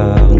out.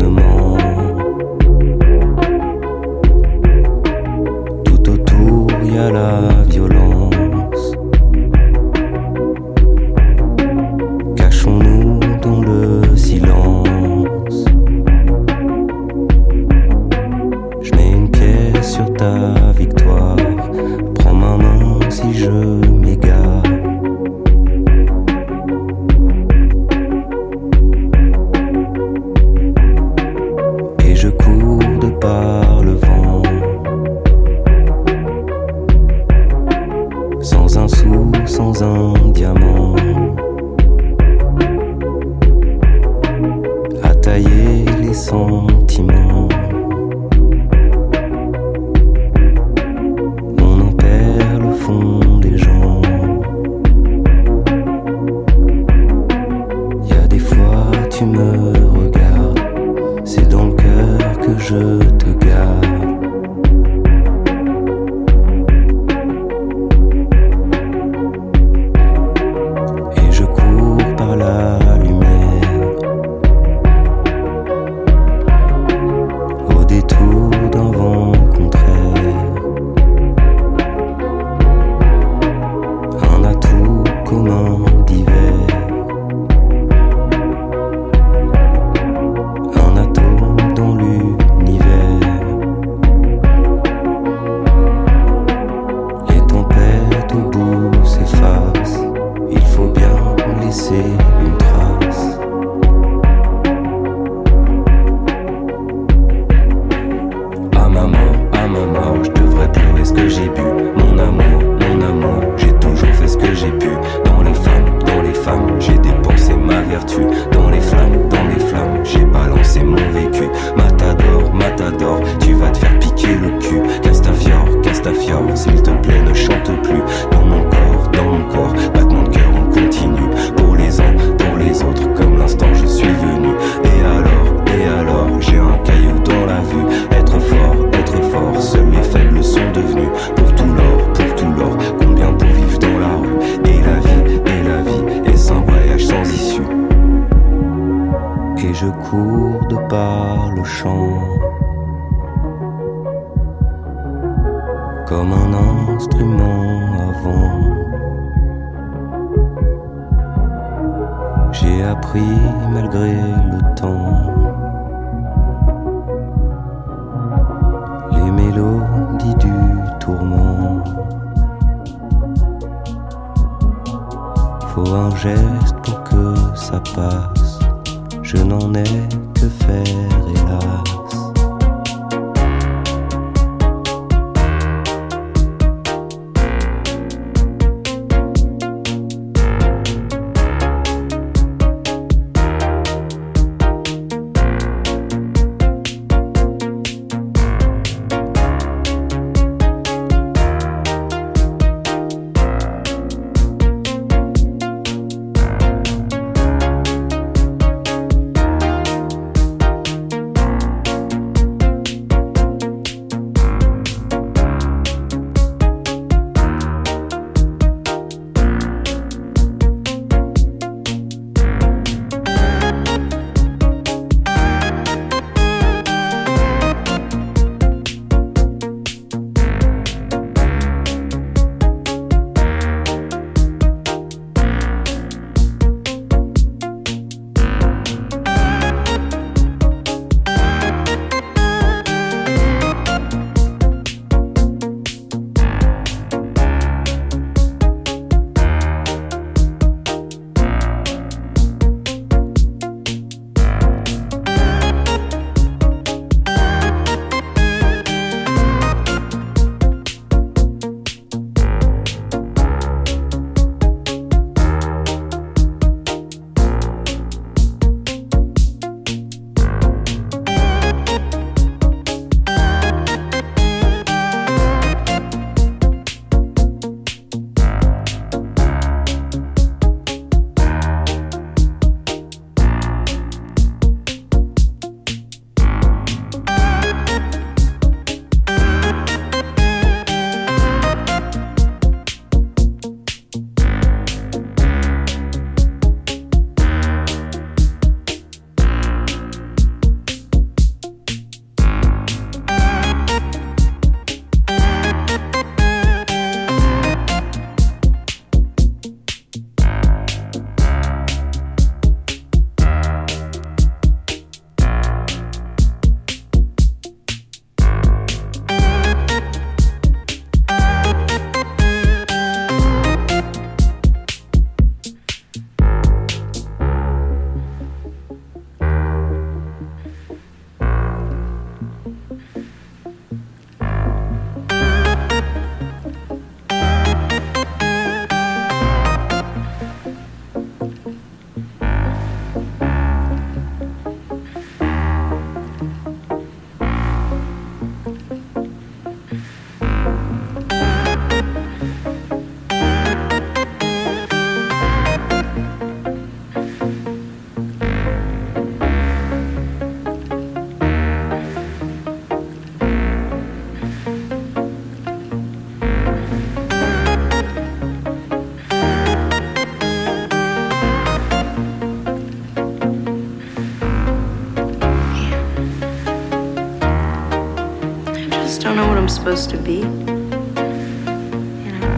Supposed to be. You know,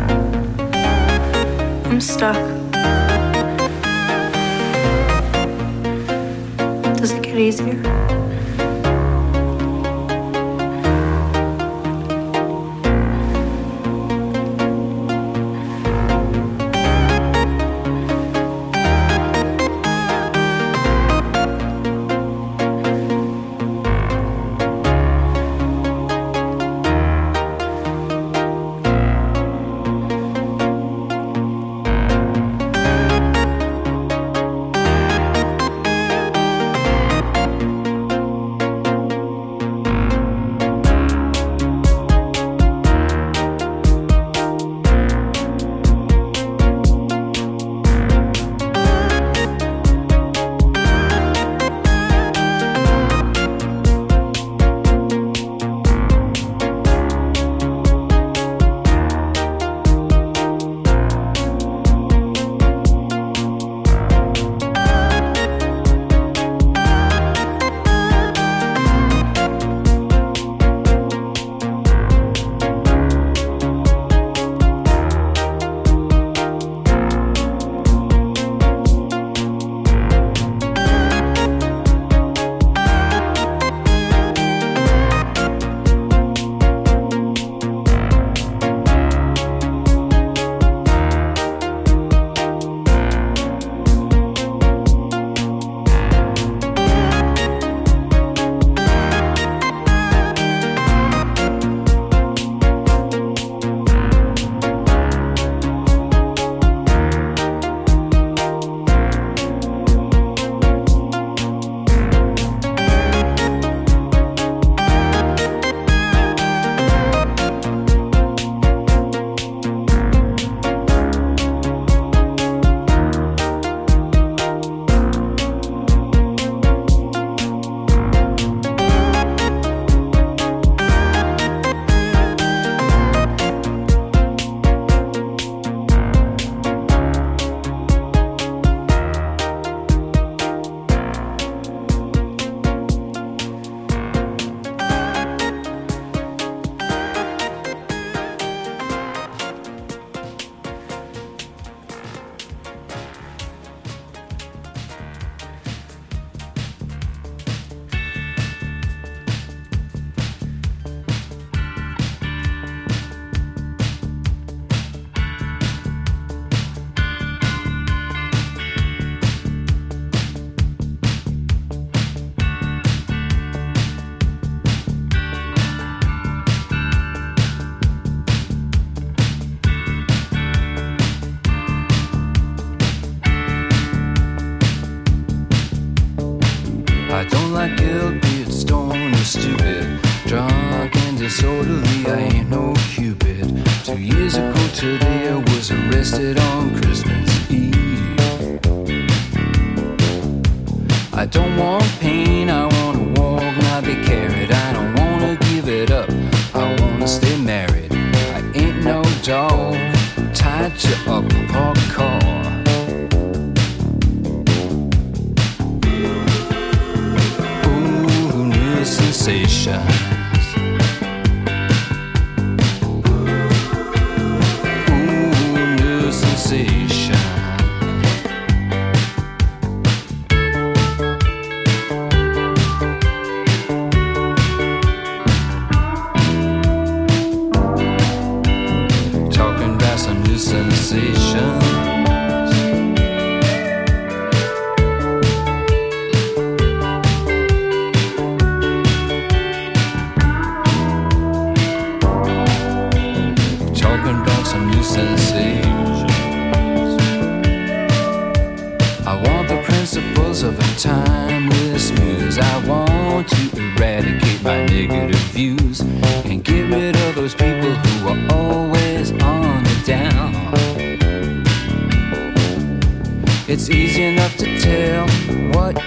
I'm stuck. Does it get easier?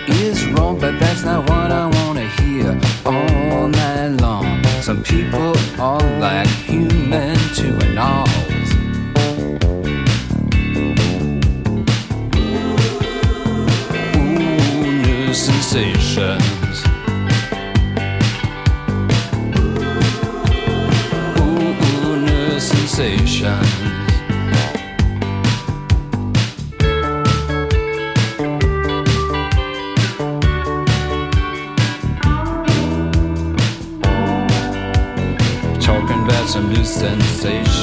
is wrong, but that's not what I wanna hear all night long. Some people are like human to an all. Sensations. Ooh, ooh, new sensations. conversation.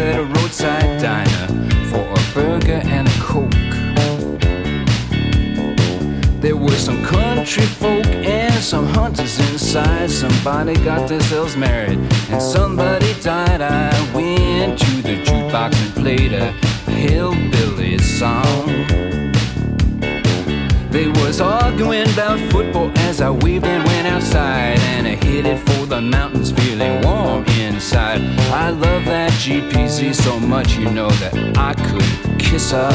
At a roadside diner for a burger and a coke. There were some country folk and some hunters inside. Somebody got themselves married and somebody died. I went to the jukebox and played a hillbilly song. They was arguing about football as I waved and went outside And I headed for the mountains feeling warm inside. I love that GPZ so much you know that I could kiss her.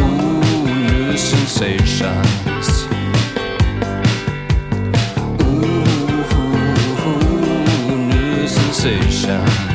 Ooh, new sensations. Ooh, new sensations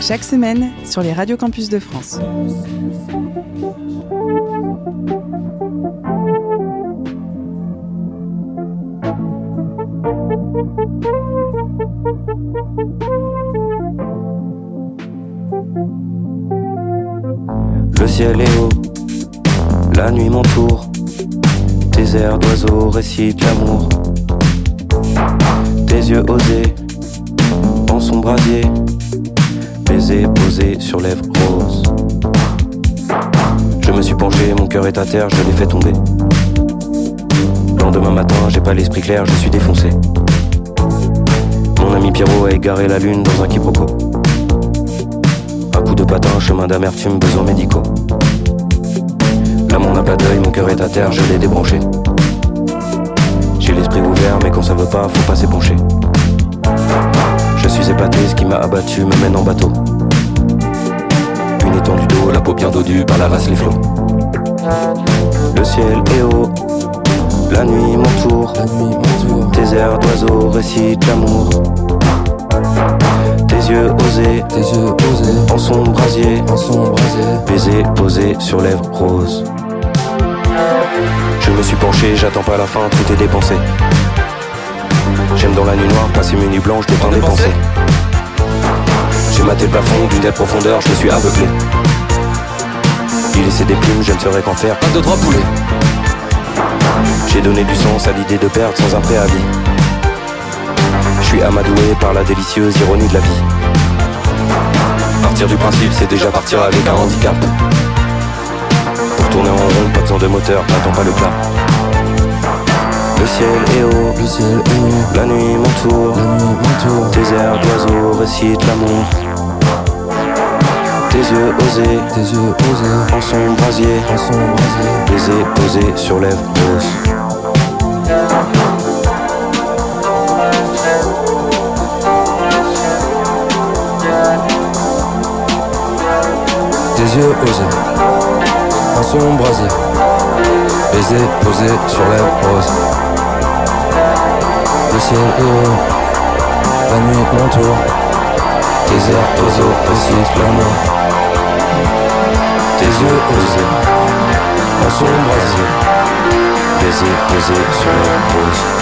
chaque semaine sur les radios campus de France. Le ciel est haut, la nuit m'entoure. Tes airs d'oiseaux récitent l'amour. Tes yeux osés, en son brasier. Baiser posé sur lèvres roses. Je me suis penché, mon cœur est à terre, je l'ai fait tomber. Lendemain matin, j'ai pas l'esprit clair, je suis défoncé. Mon ami Pierrot a égaré la lune dans un quiproquo. Un coup de patin, chemin d'amertume, besoins médicaux. L'amour n'a pas d'œil, mon cœur est à terre, je l'ai débranché. J'ai l'esprit ouvert, mais quand ça veut pas, faut pas s'épancher. Je suis épaté, ce qui m'a abattu me mène en bateau. Une étendue d'eau, la peau bien dodue par la race les flots. Le ciel est haut, la nuit m'entoure. Tes airs d'oiseaux récitent l'amour. Tes yeux osés, Tes yeux posés en son brasier. en son brasier. Baiser posé sur lèvres roses. Je me suis penché, j'attends pas la fin, tout est dépensé. J'aime dans la nuit noire passer mes nuits blanches de temps dépensé. J'ai maté le plafond d'une telle profondeur, je me suis aveuglé. Il laissait des plumes, je ne saurais qu'en faire. Un, deux, trois poulets. J'ai donné du sens à l'idée de perdre sans un préavis. Je suis amadoué par la délicieuse ironie de la vie. Partir du principe, c'est déjà partir avec un handicap. Pour tourner en rond, pas besoin de moteur, n'attends pas le plat. Le ciel est haut, Le ciel est haut. la nuit m'entoure. La nuit m'entoure. Tes airs d'oiseaux récitent l'amour. Tes yeux osés, tes yeux osés, en son brasier, en son brasier, baiser posé sur lèvres roses. tes yeux osés, en son brasier, baiser posé sur lèvres roses. Ciel haut, la nuit m'entoure, airs oiseaux récitent l'amour. Tes yeux osés, En son brasier, baiser posé sur lèvres roses.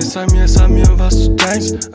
Sami, essa minha was du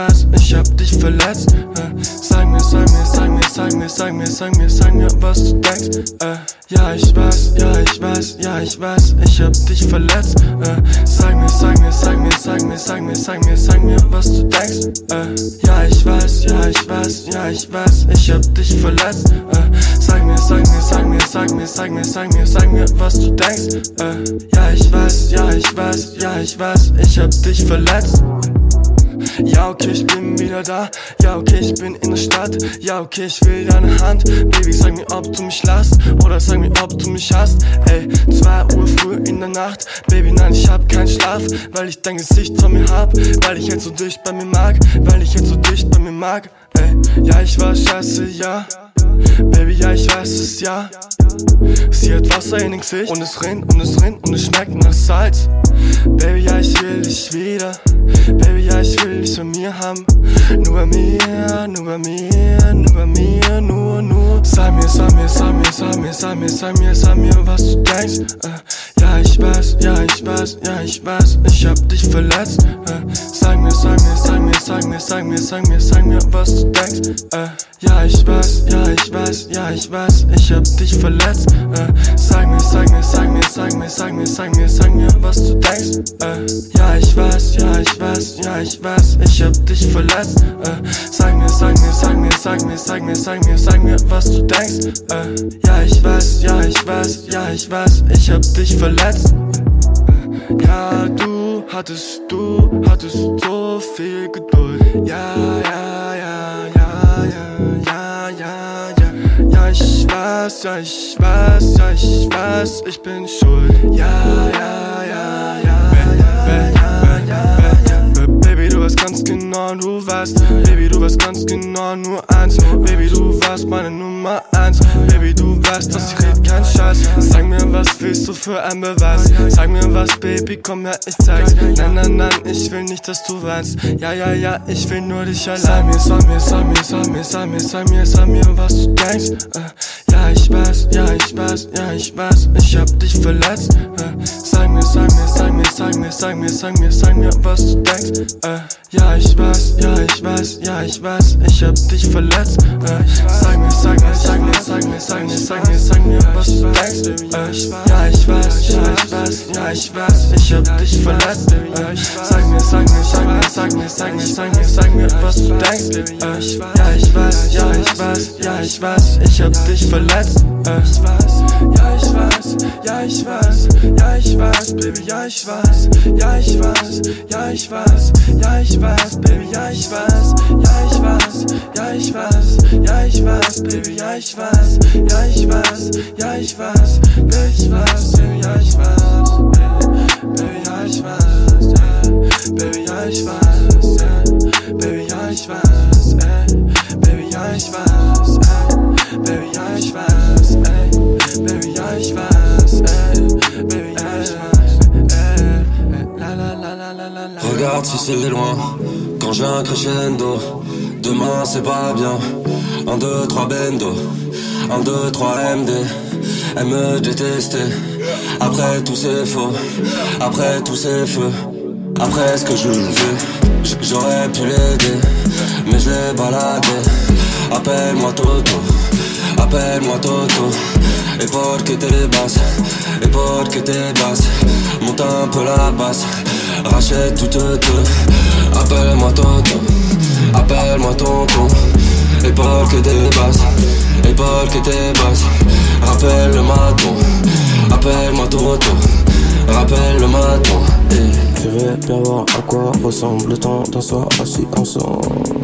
ja, ich hab dich verletzt. Äh, sag mir, sag mir, sag mir, sag mir, sag mir, sag mir, sag mir, was du denkst. Äh, ja, ich weiß, ja, ich weiß, ja, ich weiß, ich hab dich verletzt. Äh, sag mir, sag mir, sag mir, sag mir, sag mir, sag mir, sag mir, was du denkst. Äh, ja, ich weiß, ja, ich weiß, ja, ich weiß, ich hab dich verletzt. Äh, sag mir, sag mir, sag mir, sag mir, sag mir, sag mir, sag mir, was du denkst. Äh, ja, ich weiß, ja, ich weiß, ja, ich weiß, ich hab dich verletzt. Ja, okay, ich bin wieder da. Ja, okay, ich bin in der Stadt. Ja, okay, ich will deine Hand. Baby, sag mir, ob du mich lasst. Oder sag mir, ob du mich hast. Ey, 2 Uhr früh in der Nacht. Baby, nein, ich hab keinen Schlaf. Weil ich dein Gesicht von mir hab. Weil ich jetzt so dicht bei mir mag. Weil ich jetzt so dicht bei mir mag. Ey, ja, ich war scheiße, ja. Baby, ja, ich weiß es, ja. Sie hat Wasser in den Gesicht und es rinnt und es rinnt und es schmeckt nach Salz. Baby, ja, ich will dich wieder. Baby, ja, ich will dich bei mir haben. Nur bei mir, nur bei mir, nur bei mir, nur, nur. Sag mir, sag mir, sag mir, sag mir, sag mir, sag mir, sag mir, was du denkst. Äh, ja, ich weiß, ja, ich weiß, ja, ich weiß, ich hab dich verletzt. Äh, sag mir, sag mir, sag mir, sag mir, sag mir, sag mir, sag mir, was du denkst. Äh, ja, ich weiß, ja, ich weiß, ja, ich weiß, ich hab dich verletzt. Äh, sag mir, sag mir, sag mir, sag mir, sag mir, sag mir, sag mir, was du denkst. Äh, ja, ich weiß, ja, ich weiß, ja, ich weiß, ich hab dich verletzt. Äh, sag mir, sag mir, sag mir, sag mir, sag mir, sag mir, sag mir, was du denkst. Äh, ja, ich weiß, ja, ich weiß, ja, ich weiß, ich hab dich verletzt. Äh, ja, du hattest, du hattest so viel Geduld. Ja, ja, ja. Ich weiß, ja, ich weiß, ja, ich weiß, ich bin schuld. Ja, ja, ganz genau, du weißt. Baby, du weißt ganz genau, nur eins. Baby, du warst meine Nummer eins. Baby, du weißt, dass ich red kein Scheiß. Sag mir, was willst du für ein Beweis? Sag mir was, Baby, komm her, ich zeig's. Nein, nein, nein, ich will nicht, dass du weinst. Ja, ja, ja, ich will nur dich allein. Sag mir, sag mir, sag mir, sag mir, sag mir, sag mir, sag mir, was du denkst. Äh, ja, ich weiß, ja, ich weiß, ja, ich weiß, ich hab dich verletzt. Äh, sag mir, sag mir, sag mir, sag mir, sag mir, sag mir, sag mir, was du denkst. Äh, ja, ich weiß, ja, ich weiß, ja, ich weiß, ich hab dich verletzt. Äh, sag mir, sag mir, sag mir, sag mir, sag mir, sag mir, sag mir, was du denkst. Äh, ja, ich weiß, ja, ich weiß, ja, ich weiß, ich hab dich verletzt. Äh, sag mir, sag mir, sag mir, sag mir, sag mir, sag mir, sag mir, was du denkst. Äh, ja, ich weiß, ja, ich weiß, ja, ich weiß, ich hab dich verletzt. Äh, ich weiß, ja, ich weiß, ja, ich weiß, ja, ich weiß, Baby, ja, ich weiß, ja, ich weiß, ja, ich weiß, ja, ich weiß, Baby, ja, ich weiß, ja, ich weiß, ja, ich weiß, ja, ich weiß, Baby, ja, ich weiß, ja, ich weiß, ja, ich weiß, ich weiß, Baby, ja, ich weiß, Baby, ja, ich weiß, Baby, ja, ich weiß, Baby, ja, ich weiß, Baby, ja, ich weiß, Baby, weiß, Baby, weiß, Baby. Regarde si c'est loin, quand j'ai un crescendo. Demain c'est pas bien. 1, 2, 3 bendo. 1, 2, 3 MD. Elle me détestait. Après tout c'est faux. Après tout c'est feu. Après ce que je veux, j'aurais pu l'aider. Mais je l'ai baladé. Appelle-moi Toto. Appelle-moi Toto. Épaule que t'es basse. Épaule que t'es basse. Monte un peu la basse. Rachète tout te Appelle-moi Toto. Appelle-moi tonton. Épaule que t'es basse. Épaule que t'es basse. Rappelle le maton. Appelle-moi Toto. Rappelle le maton. Eh. J'irais bien voir à quoi ressemble le temps d'un soir assis ensemble.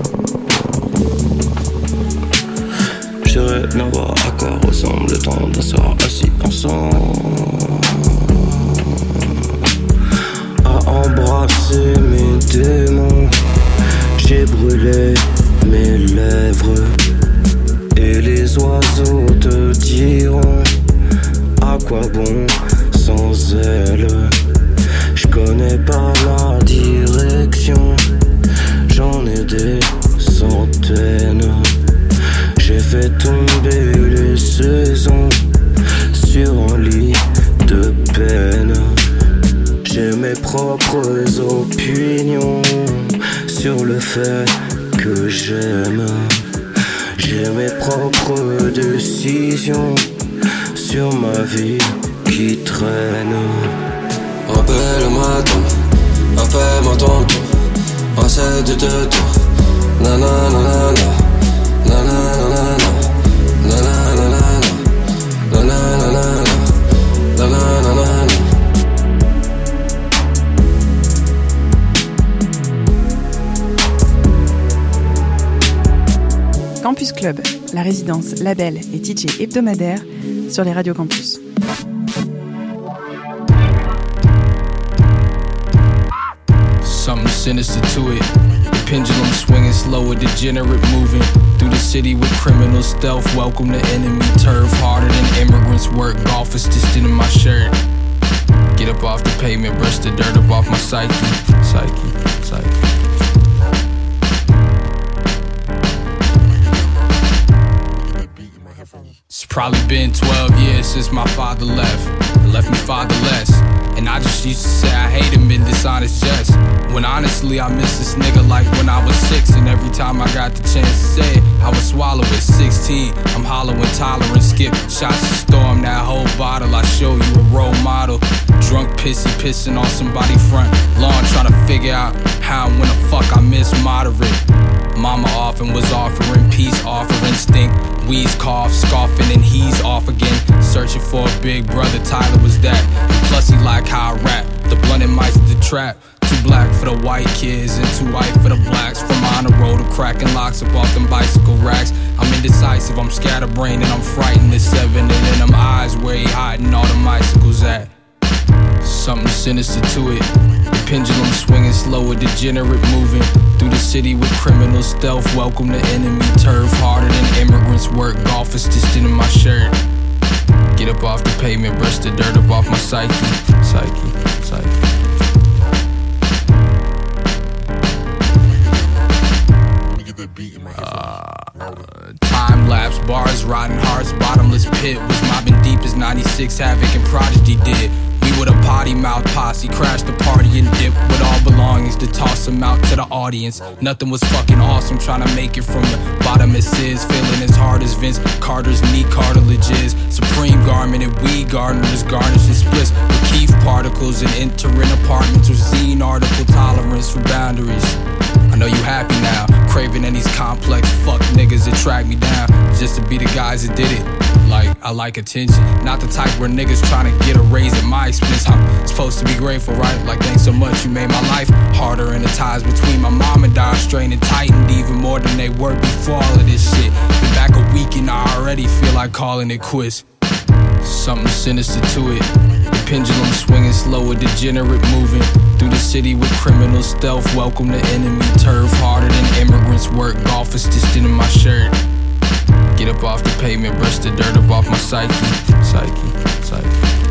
À quoi ressemble le temps d'un soir assis ensemble. À embrasser mes démons, j'ai brûlé mes lèvres. Et les oiseaux te diront à quoi bon sans elle? Je connais pas la direction, j'en ai des centaines. J'ai fait tomber les saisons sur un lit de peine. J'ai mes propres opinions sur le fait que j'aime. J'ai mes propres décisions sur ma vie qui traîne. Rappelle-moi ton, rappelle-moi ton, recette de toi, nanana. nanana. Campus Club, la résidence, label et DJ hebdomadaire sur les radios campus. Something sinister to it. Pendulum swinging slow, a degenerate moving through the city with criminal stealth. Welcome to enemy turf, harder than immigrants work. Golf is stitched into my shirt. Get up off the pavement, brush the dirt up off my psyche, psyche, psyche. Probably been 12 years since my father left. Left me fatherless. And I just used to say I hate him in dishonest jest. When honestly I miss this nigga like when I was six. And every time I got the chance to say it, I would swallow it. 16, I'm hollow and tolerant. Skip shots to storm that whole bottle. I show you a role model. Drunk pissy pissing on somebody front lawn. Trying to figure out how and when the fuck I miss moderate. Mama often was offering peace, offering stink. Wheeze cough, scoffing, and he's off again. Searching for a big brother, Tyler was that. And plus, he like how I rap. The blunt and mice the trap. Too black for the white kids and too white for the blacks. From on the road to cracking locks up off them bicycle racks. I'm indecisive, I'm scatterbrained, and I'm frightened. At seven, and in them eyes where he hiding all the bicycles at. Something sinister to it. Pendulum swinging slow, a degenerate moving through the city with criminal stealth. Welcome to enemy turf, harder than immigrants work. Golf is stitched into my shirt. Get up off the pavement, brush the dirt up off my psyche, psyche, psyche. Uh, time lapse, bars, rotten hearts, bottomless pit was mobbing deep as 96 Havoc and Prodigy did. With a potty mouth posse, crashed the party and dipped with all belongings to toss them out to the audience. Nothing was fucking awesome, trying to make it from the bottom it is, feeling as hard as Vince Carter's knee cartilage is. Supreme garment and weed gardeners garnish and splits with Keith particles and entering apartments with zine article tolerance for boundaries. I know you happy now, craving in these complex fuck niggas that track me down just to be the guys that did it. Like, I like attention, not the type where niggas trying to get a raise at my expense. I'm supposed to be grateful, right? Like, thanks so much, you made my life harder, and the ties between my mom and dad strained and tightened even more than they were before all of this shit. Been back a week and I already feel like calling it quits. Something sinister to it. The pendulum swinging slow, a degenerate moving through the city with criminal stealth. Welcome to enemy turf, harder than immigrants work. Golf is stitched in my shirt. Get up off the pavement, brush the dirt up off my psyche, psyche, psyche.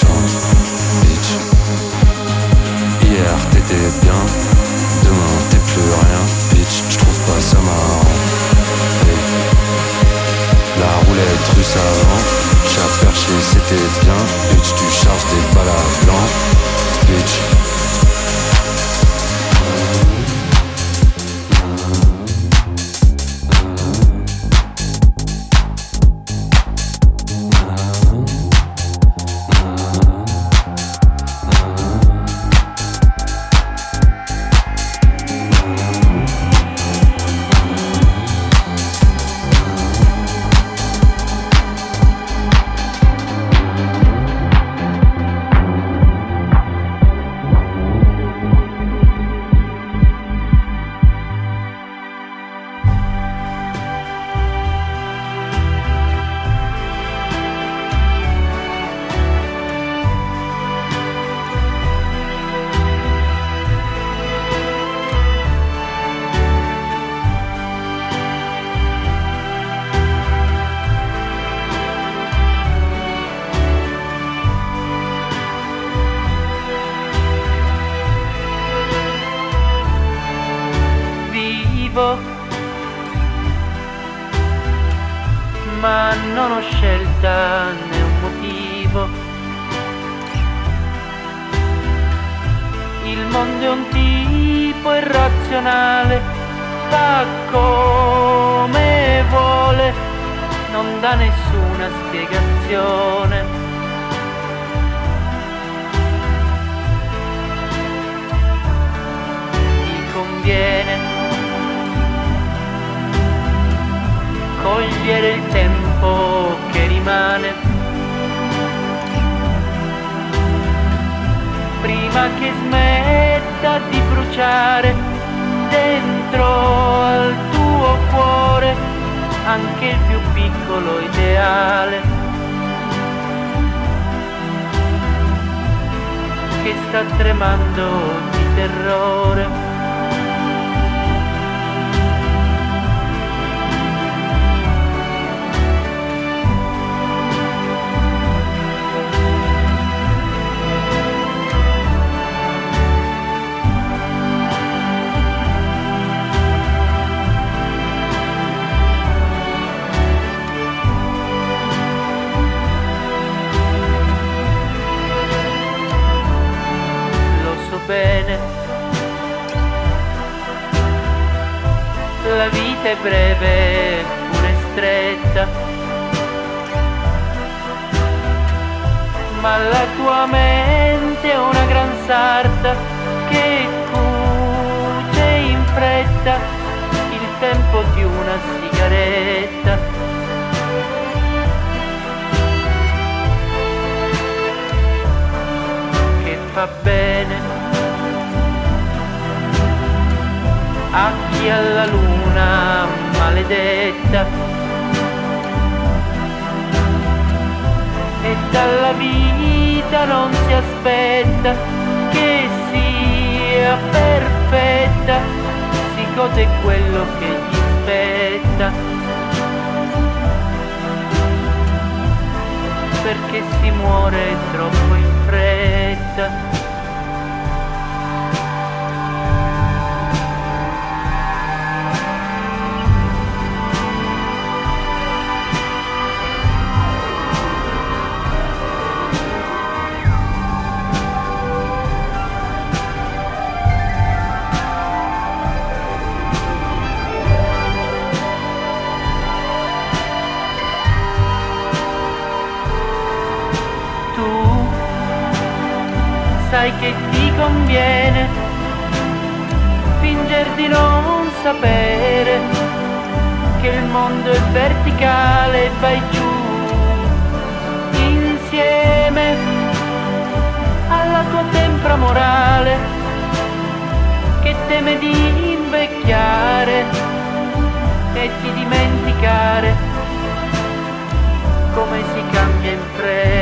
bitch. Hier t'étais bien, demain t'es plus rien, bitch. Je trouve pas ça marrant. La roulette russe avant, chat perché c'était bien, bitch. Tu charges des balles à blanc, bitch. che smetta di bruciare dentro al tuo cuore anche il più piccolo ideale che sta tremando di terrore. bene. La vita è breve, pure stretta, ma la tua mente è una gran sarta che cuce in fretta il tempo di una sigaretta. fa bene a chi alla luna maledetta e dalla vita non si aspetta che sia perfetta, si gode quello che gli spetta. Perché si muore troppo in fretta. Conviene finger di non sapere che il mondo è verticale e vai giù insieme alla tua tempra morale che teme di invecchiare e di dimenticare come si cambia in fretta.